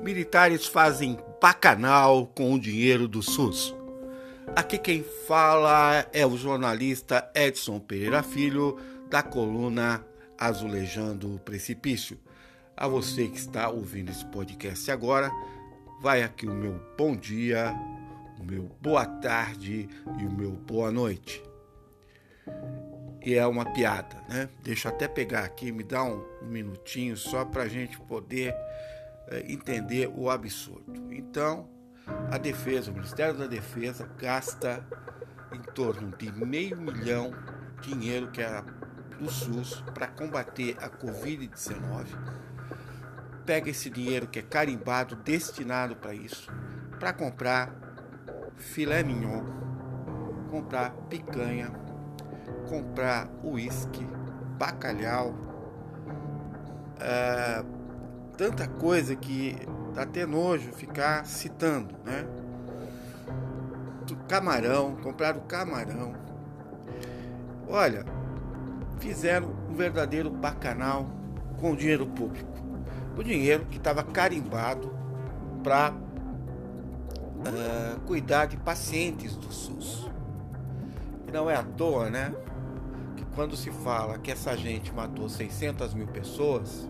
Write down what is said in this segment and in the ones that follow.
Militares fazem bacanal com o dinheiro do SUS. Aqui quem fala é o jornalista Edson Pereira Filho, da coluna Azulejando o Precipício. A você que está ouvindo esse podcast agora, vai aqui o meu bom dia, o meu boa tarde e o meu boa noite. E é uma piada, né? Deixa eu até pegar aqui, me dá um, minutinho só para a gente poder entender o absurdo. Então, a defesa, o Ministério da Defesa gasta em torno de meio milhão de dinheiro que era do SUS para combater a Covid-19. Pega esse dinheiro que é carimbado, destinado para isso, para comprar filé mignon, comprar picanha, comprar uísque, bacalhau, é, tanta coisa que dá até nojo ficar citando, né? Camarão, compraram camarão. Olha, fizeram um verdadeiro bacanal com o dinheiro público. O dinheiro que estava carimbado para uh, é, cuidar de pacientes do SUS. E não é à toa, né? Que quando se fala que essa gente matou 600 mil pessoas,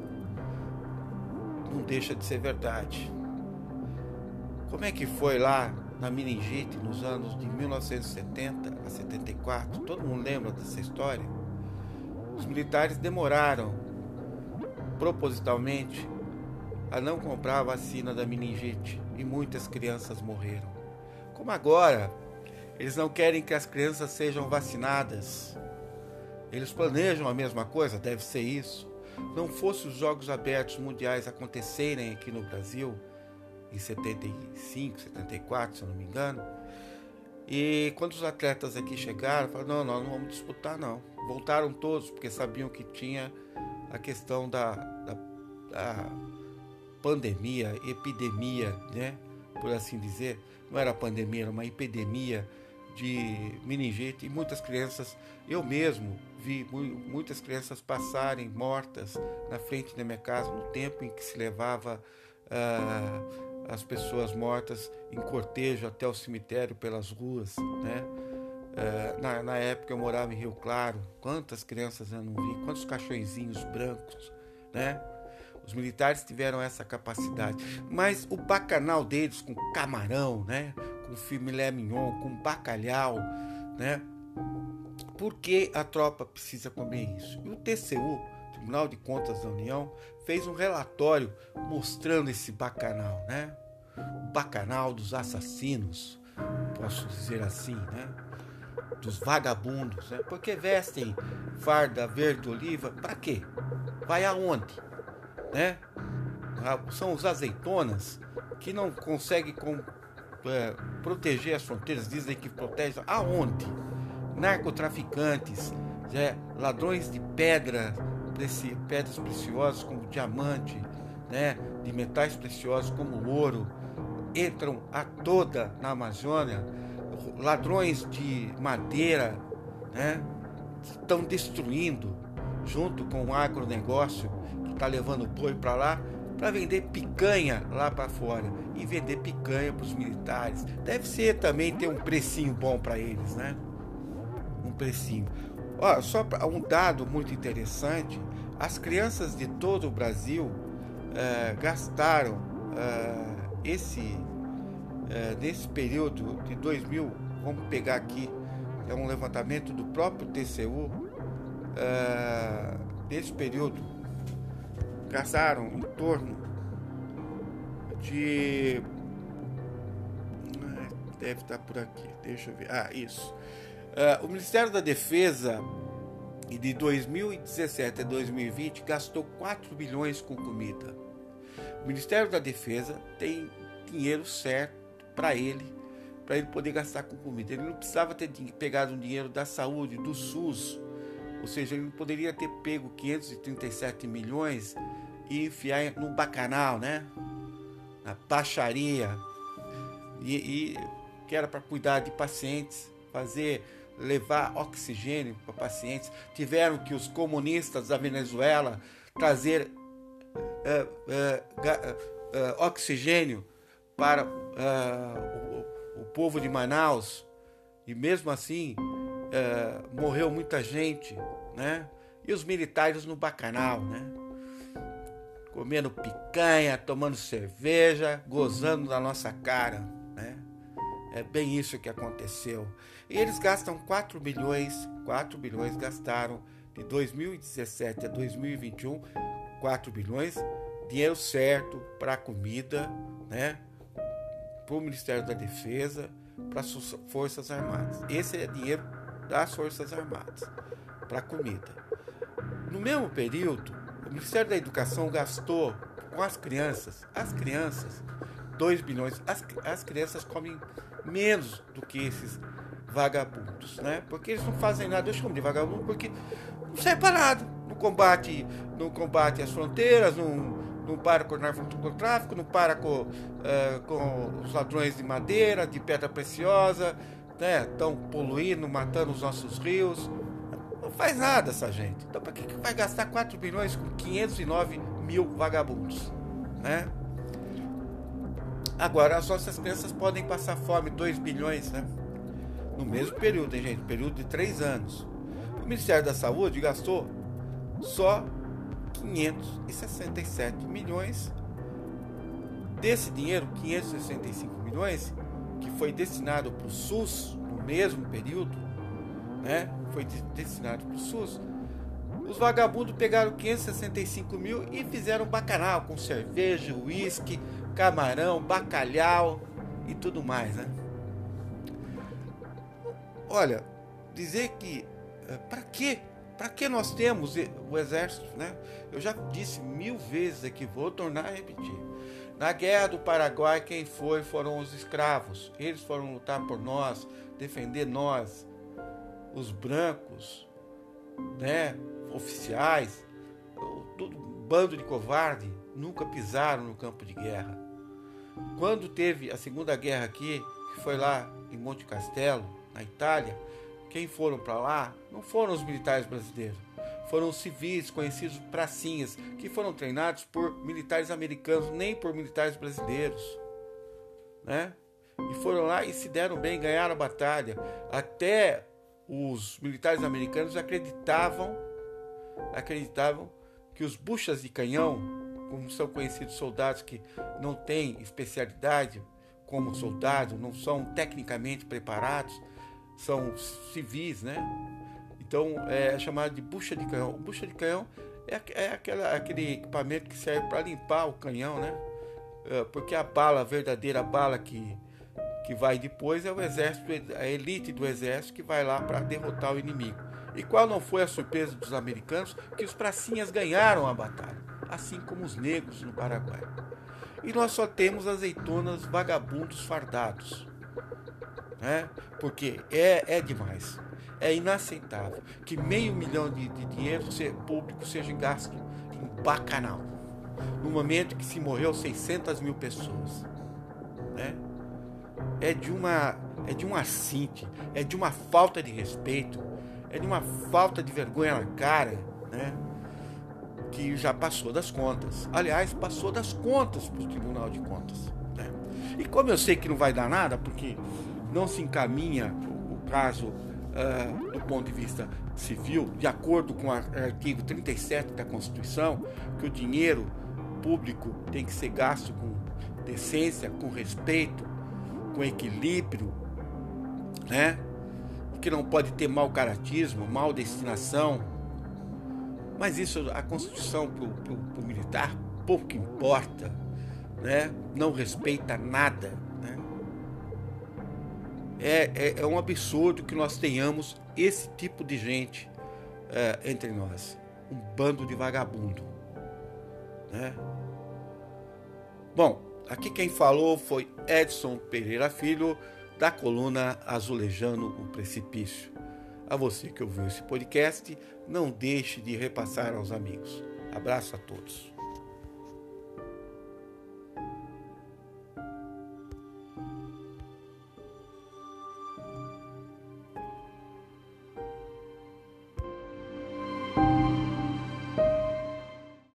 não deixa de ser verdade. Como é que foi lá na meningite nos anos de 1970 a 74? Todo mundo lembra dessa história? Os militares demoraram propositalmente a não comprar a vacina da meningite e muitas crianças morreram. Como agora, eles não querem que as crianças sejam vacinadas. Eles planejam a mesma coisa, deve ser isso não fosse os Jogos Abertos Mundiais acontecerem aqui no Brasil, em 75, 74, se eu não me engano, e quando os atletas aqui chegaram, falaram: não, nós não vamos disputar, não. Voltaram todos, porque sabiam que tinha a questão da, da, da pandemia, epidemia, né? Por assim dizer. Não era pandemia, era uma epidemia de meningite e muitas crianças, eu mesmo vi muitas crianças passarem mortas na frente da minha casa no tempo em que se levava uh, as pessoas mortas em cortejo até o cemitério pelas ruas, né? Uh, na, na, época eu morava em Rio Claro, quantas crianças eu não vi, quantos cachorrinhos brancos, né? Os militares tiveram essa capacidade, mas o bacanal deles com camarão, né? com filé mignon, com bacalhau, né? Por que a tropa precisa comer isso? E o TCU, Tribunal de Contas da União, fez um relatório mostrando esse bacanal, né? O bacanal dos assassinos, posso dizer assim, né? Dos vagabundos, né? Porque vestem farda verde oliva, para quê? Vai aonde? Né? Ah, são os azeitonas que não conseguem com é, proteger as fronteiras, dizem que protege aonde? Narcotraficantes, é, ladrões de pedra, preci, pedras preciosas como diamante, né, de metais preciosos como ouro, entram a toda na Amazônia, ladrões de madeira, né, estão destruindo, junto com o agronegócio que está levando boi para lá, para vender picanha lá para fora e vender picanha para os militares. Deve ser também ter um precinho bom para eles, né? Um precinho. Ó, só um dado muito interessante: as crianças de todo o Brasil é, gastaram é, esse é, nesse período de 2000. Vamos pegar aqui é um levantamento do próprio TCU. nesse período gastaram em torno de. Deve estar por aqui, deixa eu ver. Ah, isso. Uh, o Ministério da Defesa, de 2017 a 2020, gastou 4 bilhões com comida. O Ministério da Defesa tem dinheiro certo para ele, para ele poder gastar com comida. Ele não precisava ter pegado um dinheiro da saúde, do SUS, ou seja, ele não poderia ter pego 537 milhões e enfiar no bacanal, né? Na baixaria. E, e que era para cuidar de pacientes, fazer levar oxigênio para pacientes. Tiveram que os comunistas da Venezuela trazer é, é, uh, oxigênio para uh, o, o, povo de Manaus e mesmo assim uh, morreu muita gente, né? E os militares no bacanal, né? Comendo picanha, tomando cerveja, gozando da nossa cara? É bem isso que aconteceu. E eles gastam 4 bilhões, 4 bilhões gastaram de 2017 a 2021, 4 bilhões, dinheiro certo para comida, né? Para o Ministério da Defesa, para as Forças Armadas. Esse é dinheiro das Forças Armadas para comida. No mesmo período, o Ministério da Educação gastou com as crianças, as crianças, 2 bilhões. As, as crianças comem menos do que esses vagabundos, né? Porque eles não fazem nada, eu chamo de vagabundo porque não serve para nada. No combate, no combate às fronteiras, não, não para com o narcotráfico, não para com, uh, com os ladrões de madeira, de pedra preciosa, né? Estão poluindo, matando os nossos rios. Não faz nada essa gente. Então, para que, que vai gastar 4 bilhões com 509 mil vagabundos, né? Agora, as nossas crianças podem passar fome, 2 bilhões, né? No mesmo período, hein, gente? Período de 3 anos. O Ministério da Saúde gastou só 567 milhões. Desse dinheiro, 565 milhões, que foi destinado para o SUS no mesmo período, né? Foi destinado para o SUS. Os vagabundos pegaram 565 mil e fizeram bacanal com cerveja, uísque, camarão, bacalhau e tudo mais, né? Olha, dizer que eh, para que para que nós temos o exército, né? Eu já disse mil vezes aqui, vou tornar a repetir. Na guerra do Paraguai, quem foi foram os escravos. Eles foram lutar por nós, defender nós, os brancos, né? Oficiais, todo bando de covarde, nunca pisaram no campo de guerra. Quando teve a Segunda Guerra aqui, que foi lá em Monte Castelo, na Itália, quem foram para lá não foram os militares brasileiros, foram civis conhecidos pracinhas, que foram treinados por militares americanos, nem por militares brasileiros, né? E foram lá e se deram bem, ganharam a batalha. Até os militares americanos acreditavam, acreditavam que os buchas de canhão como são conhecidos soldados que não têm especialidade como soldados, não são tecnicamente preparados, são civis, né? Então é chamado de bucha de canhão. Bucha de canhão é, é aquela, aquele equipamento que serve para limpar o canhão, né? É, porque a bala, a verdadeira bala que, que vai depois é o exército, a elite do exército que vai lá para derrotar o inimigo. E qual não foi a surpresa dos americanos? Que os pracinhas ganharam a batalha assim como os negros no Paraguai. E nós só temos azeitonas vagabundos fardados. Né? Porque é, é demais. É inaceitável que meio milhão de, de dinheiro público seja gasto em bacanal. No momento que se morreu 600 mil pessoas. Né? É de uma é de um assinte, é de uma falta de respeito, é de uma falta de vergonha na cara, né? Que já passou das contas. Aliás, passou das contas para o Tribunal de Contas. Né? E como eu sei que não vai dar nada, porque não se encaminha o, caso uh, do ponto de vista civil, de acordo com o artigo 37 da Constituição, que o dinheiro público tem que ser gasto com decência, com respeito, com equilíbrio, né? Que não pode ter mau caratismo, mal destinação, mas isso, a Constituição para o militar pouco importa, né? não respeita nada. Né? É, é, é, um absurdo que nós tenhamos esse tipo de gente é, entre nós. Um bando de vagabundo. Né? Bom, aqui quem falou foi Edson Pereira Filho, da coluna Azulejando o Precipício. A você que ouviu esse podcast, não deixe de repassar aos amigos. Abraço a todos.